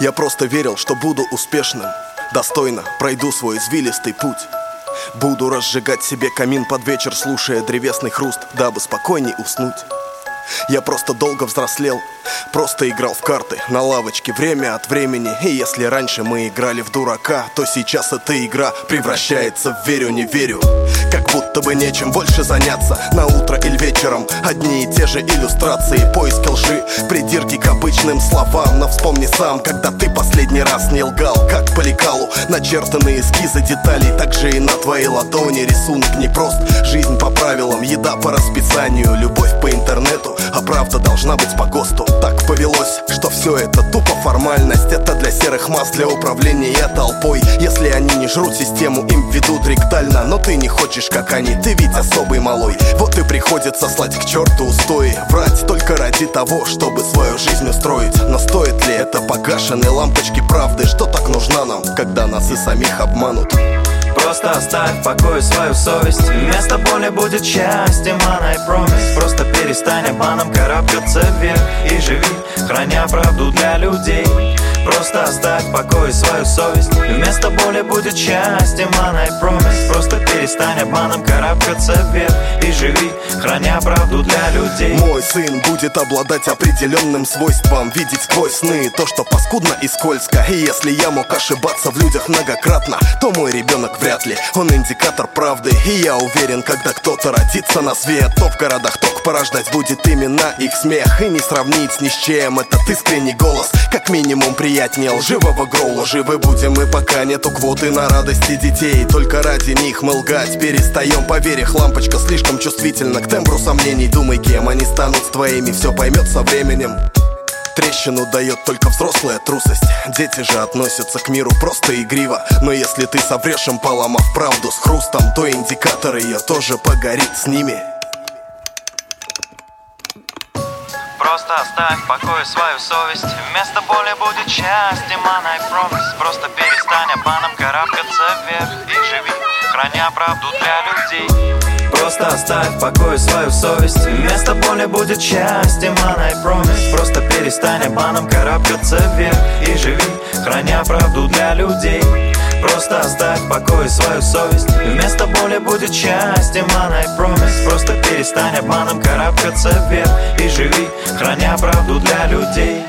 Я просто верил, что буду успешным. Достойно пройду свой извилистый путь. Буду разжигать себе камин под вечер, слушая древесный хруст, дабы спокойней уснуть. Я просто долго взрослел, просто играл в карты на лавочке время от времени. И если раньше мы играли в дурака, то сейчас эта игра превращается в верю не верю будто бы нечем больше заняться. На утро или вечером Одни и те же иллюстрации, поиски лжи, придирки к обычным словам. Но вспомни сам, когда ты последний раз не лгал, как по лекалу. Начертанные эскизы деталей, также и на твоей ладони. Рисунок не прост, жизнь по правилам, еда по расписанию Любовь по интернету, а правда должна быть по ГОСТу. Так повелось, что все это тупо формальность. Это для серых масс, для управления толпой. Если они не жрут систему, им ведут ректально. Но ты не хочешь, как они, ты ведь особый малой. Вот и приходится слать к черту устои. Врать только ради того, чтобы свою жизнь устроить. Но стоит ли это погашенной лампочки правды Что так нужна нам, когда нас и самих обманут? Просто оставь в покое свою совесть. Вместо боли будет счастье, man, I promise. Просто перестань обманом карабкаться вверх И живи, храня правду для людей Просто оставь в покое свою совесть. Вместо боли будет счастье, man, I promise. Просто перестань обманом карабкаться вверх И живи, храня правду для людей. Мой сын будет обладать определенным свойством. Видеть сквозь сны то, что паскудно и скользко. И если я мог ошибаться в людях многократно То мой ребенок вряд ли, он индикатор правды. И я уверен, когда кто-то родится на свет То в городах ток порождать будет именно их смех. И не сравнить ни с чем этот искренний голос Как минимум приятнее лживого гроула. Живы будем мы, пока нету квоты на радости детей. Только ради них мы лгать перестаем. Поверь, лампочка слишком чувствительна к тембру сомнений. Думай, кем они станут с твоими, все поймет со временем. Трещину дает только взрослая трусость. Дети же относятся к миру просто игриво. Но если ты соврешь им, поломав правду с хрустом То индикатор ее тоже погорит с ними Просто оставь в покое свою совесть. Вместо боли будет счастье, man, I promise. Просто перестань обманом карабкаться вверх И живи, храня правду для людей. Просто оставь в покое свою совесть. Вместо боли будет счастье, man, I promise. Просто перестань обманом карабкаться вверх И живи, храня правду для людей Просто оставь в покое свою совесть. Вместо боли будет счастье, I promise. Просто перестань обманом карабкаться вверх И живи, храня правду для людей